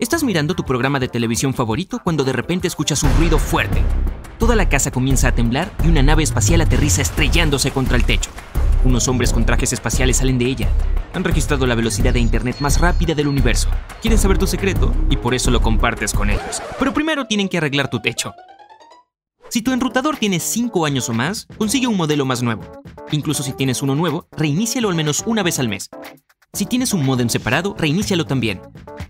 Estás mirando tu programa de televisión favorito cuando de repente escuchas un ruido fuerte. Toda la casa comienza a temblar y una nave espacial aterriza estrellándose contra el techo. Unos hombres con trajes espaciales salen de ella. Han registrado la velocidad de Internet más rápida del universo. Quieren saber tu secreto y por eso lo compartes con ellos. Pero primero tienen que arreglar tu techo. Si tu enrutador tiene 5 años o más, consigue un modelo más nuevo. Incluso si tienes uno nuevo, reinícialo al menos una vez al mes. Si tienes un modem separado, reinícialo también.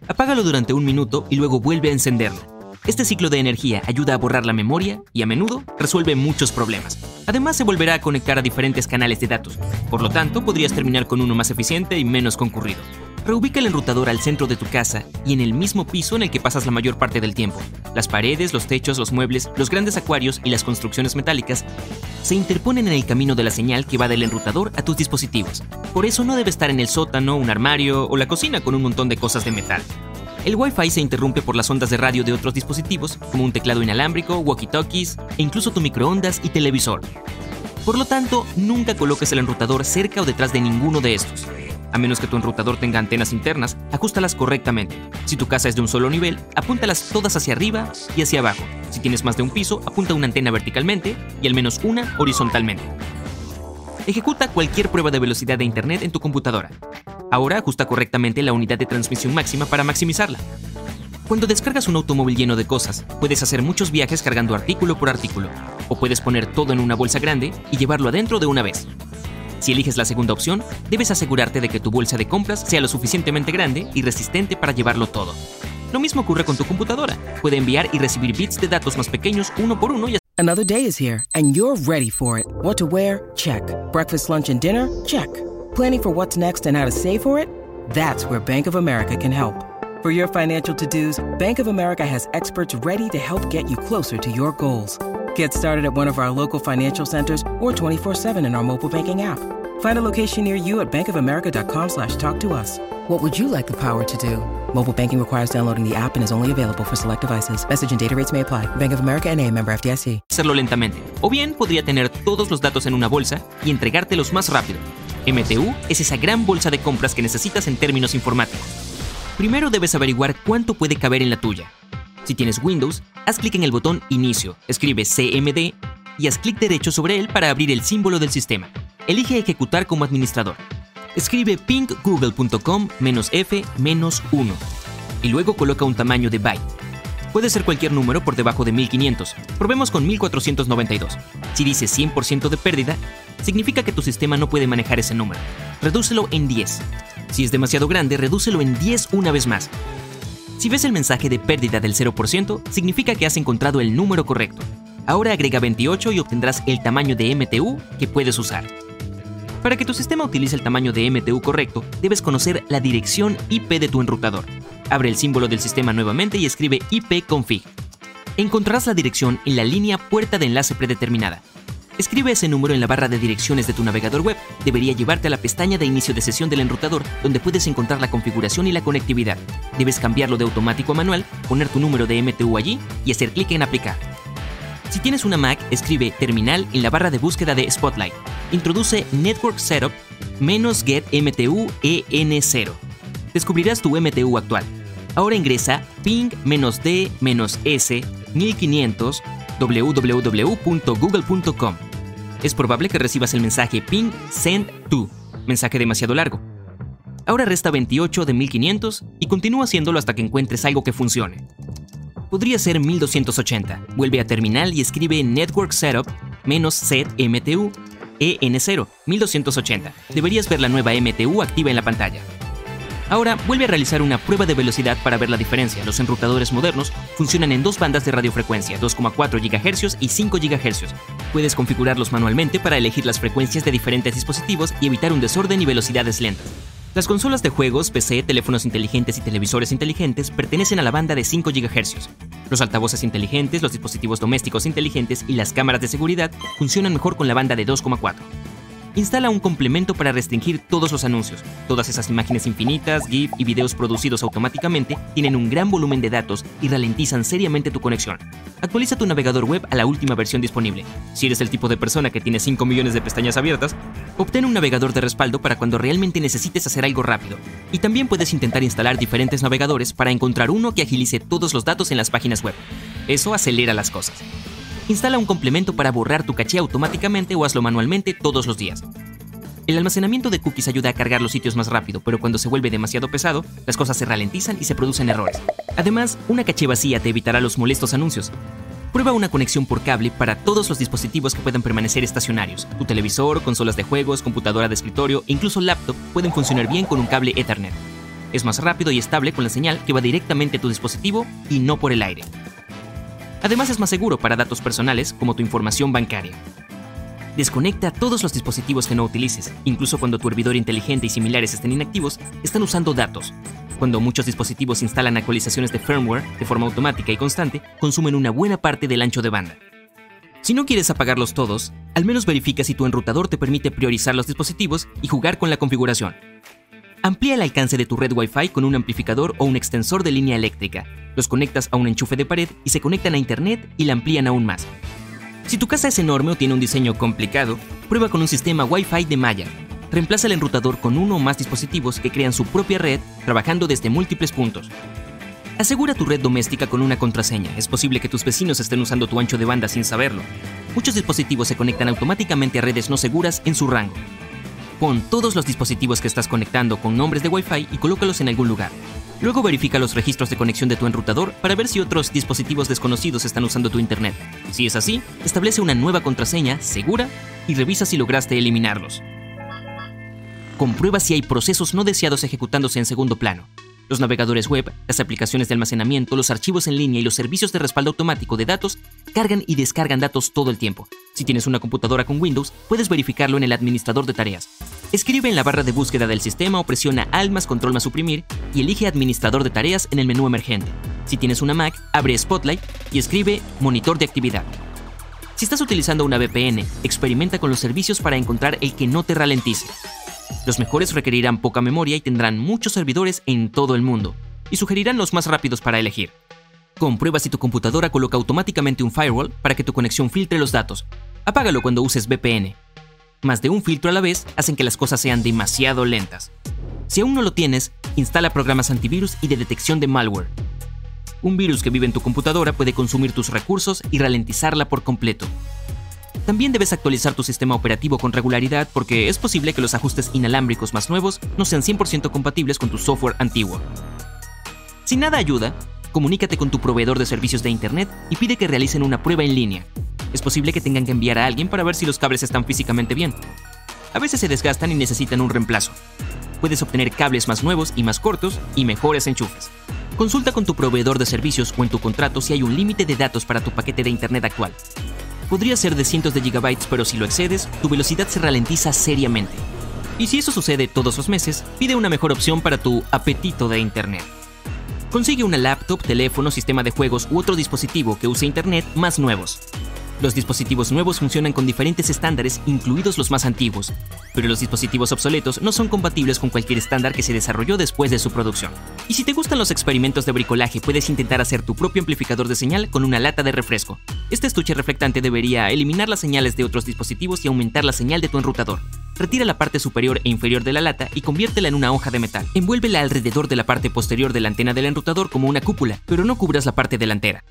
Apágalo durante un minuto y luego vuelve a encenderlo. Este ciclo de energía ayuda a borrar la memoria y a menudo resuelve muchos problemas. Además se volverá a conectar a diferentes canales de datos. Por lo tanto, podrías terminar con uno más eficiente y menos concurrido. Reubica el enrutador al centro de tu casa y en el mismo piso en el que pasas la mayor parte del tiempo. Las paredes, los techos, los muebles, los grandes acuarios y las construcciones metálicas se interponen en el camino de la señal que va del enrutador a tus dispositivos. Por eso no debe estar en el sótano, un armario o la cocina con un montón de cosas de metal. El Wi-Fi se interrumpe por las ondas de radio de otros dispositivos, como un teclado inalámbrico, walkie-talkies e incluso tu microondas y televisor. Por lo tanto, nunca coloques el enrutador cerca o detrás de ninguno de estos. A menos que tu enrutador tenga antenas internas, ajustalas correctamente. Si tu casa es de un solo nivel, apúntalas todas hacia arriba y hacia abajo. Si tienes más de un piso, apunta una antena verticalmente y al menos una horizontalmente. Ejecuta cualquier prueba de velocidad de Internet en tu computadora. Ahora ajusta correctamente la unidad de transmisión máxima para maximizarla. Cuando descargas un automóvil lleno de cosas, puedes hacer muchos viajes cargando artículo por artículo, o puedes poner todo en una bolsa grande y llevarlo adentro de una vez. Si eliges la segunda opción, debes asegurarte de que tu bolsa de compras sea lo suficientemente grande y resistente para llevarlo todo. Lo mismo ocurre con tu computadora. Puede enviar y recibir bits de datos más pequeños uno por uno y Another day is here and you're ready for it. What to wear? Check. Breakfast, lunch and dinner? Check. Planning for what's next and how to save for it? That's where Bank of America can help. For your financial to-dos, Bank of America has experts ready to help get you closer to your goals. Get started at one of our local financial centers or 24-7 in our mobile banking app. Find a location near you at bankofamerica.com slash talk to us. What would you like the power to do? Mobile banking requires downloading the app and is only available for select devices. Message and data rates may apply. Bank of America NA, member FDIC. Hacerlo lentamente. O bien podría tener todos los datos en una bolsa y entregártelos más rápido. MTU es esa gran bolsa de compras que necesitas en términos informáticos. Primero debes averiguar cuánto puede caber en la tuya. Si tienes Windows, haz clic en el botón Inicio, escribe CMD y haz clic derecho sobre él para abrir el símbolo del sistema. Elige Ejecutar como administrador. Escribe pingoogle.com-f-1 y luego coloca un tamaño de byte. Puede ser cualquier número por debajo de 1500. Probemos con 1492. Si dice 100% de pérdida, significa que tu sistema no puede manejar ese número. Redúcelo en 10. Si es demasiado grande, redúcelo en 10 una vez más. Si ves el mensaje de pérdida del 0%, significa que has encontrado el número correcto. Ahora agrega 28 y obtendrás el tamaño de MTU que puedes usar. Para que tu sistema utilice el tamaño de MTU correcto, debes conocer la dirección IP de tu enrutador. Abre el símbolo del sistema nuevamente y escribe ipconfig. Encontrarás la dirección en la línea puerta de enlace predeterminada. Escribe ese número en la barra de direcciones de tu navegador web. Debería llevarte a la pestaña de inicio de sesión del enrutador, donde puedes encontrar la configuración y la conectividad. Debes cambiarlo de automático a manual, poner tu número de MTU allí y hacer clic en aplicar. Si tienes una Mac, escribe terminal en la barra de búsqueda de Spotlight. Introduce Network Setup get MTU EN0. Descubrirás tu MTU actual. Ahora ingresa ping-d-s 1500 www.google.com. Es probable que recibas el mensaje ping send to, mensaje demasiado largo. Ahora resta 28 de 1500 y continúa haciéndolo hasta que encuentres algo que funcione. Podría ser 1280. Vuelve a terminal y escribe Network Setup menos set MTU EN0 1280. Deberías ver la nueva MTU activa en la pantalla. Ahora vuelve a realizar una prueba de velocidad para ver la diferencia. Los enrutadores modernos funcionan en dos bandas de radiofrecuencia, 2,4 GHz y 5 GHz. Puedes configurarlos manualmente para elegir las frecuencias de diferentes dispositivos y evitar un desorden y velocidades lentas. Las consolas de juegos, PC, teléfonos inteligentes y televisores inteligentes pertenecen a la banda de 5 GHz. Los altavoces inteligentes, los dispositivos domésticos inteligentes y las cámaras de seguridad funcionan mejor con la banda de 2,4 instala un complemento para restringir todos los anuncios. Todas esas imágenes infinitas, GIF y videos producidos automáticamente tienen un gran volumen de datos y ralentizan seriamente tu conexión. Actualiza tu navegador web a la última versión disponible. Si eres el tipo de persona que tiene 5 millones de pestañas abiertas, obtén un navegador de respaldo para cuando realmente necesites hacer algo rápido. Y también puedes intentar instalar diferentes navegadores para encontrar uno que agilice todos los datos en las páginas web. Eso acelera las cosas. Instala un complemento para borrar tu caché automáticamente o hazlo manualmente todos los días. El almacenamiento de cookies ayuda a cargar los sitios más rápido, pero cuando se vuelve demasiado pesado, las cosas se ralentizan y se producen errores. Además, una caché vacía te evitará los molestos anuncios. Prueba una conexión por cable para todos los dispositivos que puedan permanecer estacionarios. Tu televisor, consolas de juegos, computadora de escritorio e incluso laptop pueden funcionar bien con un cable Ethernet. Es más rápido y estable con la señal que va directamente a tu dispositivo y no por el aire. Además es más seguro para datos personales como tu información bancaria. Desconecta todos los dispositivos que no utilices, incluso cuando tu hervidor inteligente y similares estén inactivos, están usando datos. Cuando muchos dispositivos instalan actualizaciones de firmware de forma automática y constante, consumen una buena parte del ancho de banda. Si no quieres apagarlos todos, al menos verifica si tu enrutador te permite priorizar los dispositivos y jugar con la configuración. Amplía el alcance de tu red Wi-Fi con un amplificador o un extensor de línea eléctrica. Los conectas a un enchufe de pared y se conectan a Internet y la amplían aún más. Si tu casa es enorme o tiene un diseño complicado, prueba con un sistema Wi-Fi de malla. Reemplaza el enrutador con uno o más dispositivos que crean su propia red trabajando desde múltiples puntos. Asegura tu red doméstica con una contraseña. Es posible que tus vecinos estén usando tu ancho de banda sin saberlo. Muchos dispositivos se conectan automáticamente a redes no seguras en su rango. Pon todos los dispositivos que estás conectando con nombres de Wi-Fi y colócalos en algún lugar. Luego verifica los registros de conexión de tu enrutador para ver si otros dispositivos desconocidos están usando tu Internet. Si es así, establece una nueva contraseña segura y revisa si lograste eliminarlos. Comprueba si hay procesos no deseados ejecutándose en segundo plano. Los navegadores web, las aplicaciones de almacenamiento, los archivos en línea y los servicios de respaldo automático de datos cargan y descargan datos todo el tiempo. Si tienes una computadora con Windows, puedes verificarlo en el administrador de tareas. Escribe en la barra de búsqueda del sistema o presiona Alt más Control más Suprimir y elige Administrador de tareas en el menú emergente. Si tienes una Mac, abre Spotlight y escribe Monitor de actividad. Si estás utilizando una VPN, experimenta con los servicios para encontrar el que no te ralentice. Los mejores requerirán poca memoria y tendrán muchos servidores en todo el mundo, y sugerirán los más rápidos para elegir. Comprueba si tu computadora coloca automáticamente un firewall para que tu conexión filtre los datos. Apágalo cuando uses VPN. Más de un filtro a la vez hacen que las cosas sean demasiado lentas. Si aún no lo tienes, instala programas antivirus y de detección de malware. Un virus que vive en tu computadora puede consumir tus recursos y ralentizarla por completo. También debes actualizar tu sistema operativo con regularidad porque es posible que los ajustes inalámbricos más nuevos no sean 100% compatibles con tu software antiguo. Si nada ayuda, comunícate con tu proveedor de servicios de Internet y pide que realicen una prueba en línea. Es posible que tengan que enviar a alguien para ver si los cables están físicamente bien. A veces se desgastan y necesitan un reemplazo. Puedes obtener cables más nuevos y más cortos y mejores enchufes. Consulta con tu proveedor de servicios o en tu contrato si hay un límite de datos para tu paquete de Internet actual podría ser de cientos de gigabytes, pero si lo excedes, tu velocidad se ralentiza seriamente. Y si eso sucede todos los meses, pide una mejor opción para tu apetito de Internet. Consigue una laptop, teléfono, sistema de juegos u otro dispositivo que use Internet más nuevos. Los dispositivos nuevos funcionan con diferentes estándares, incluidos los más antiguos, pero los dispositivos obsoletos no son compatibles con cualquier estándar que se desarrolló después de su producción. Y si te gustan los experimentos de bricolaje, puedes intentar hacer tu propio amplificador de señal con una lata de refresco. Este estuche reflectante debería eliminar las señales de otros dispositivos y aumentar la señal de tu enrutador. Retira la parte superior e inferior de la lata y conviértela en una hoja de metal. Envuélvela alrededor de la parte posterior de la antena del enrutador como una cúpula, pero no cubras la parte delantera.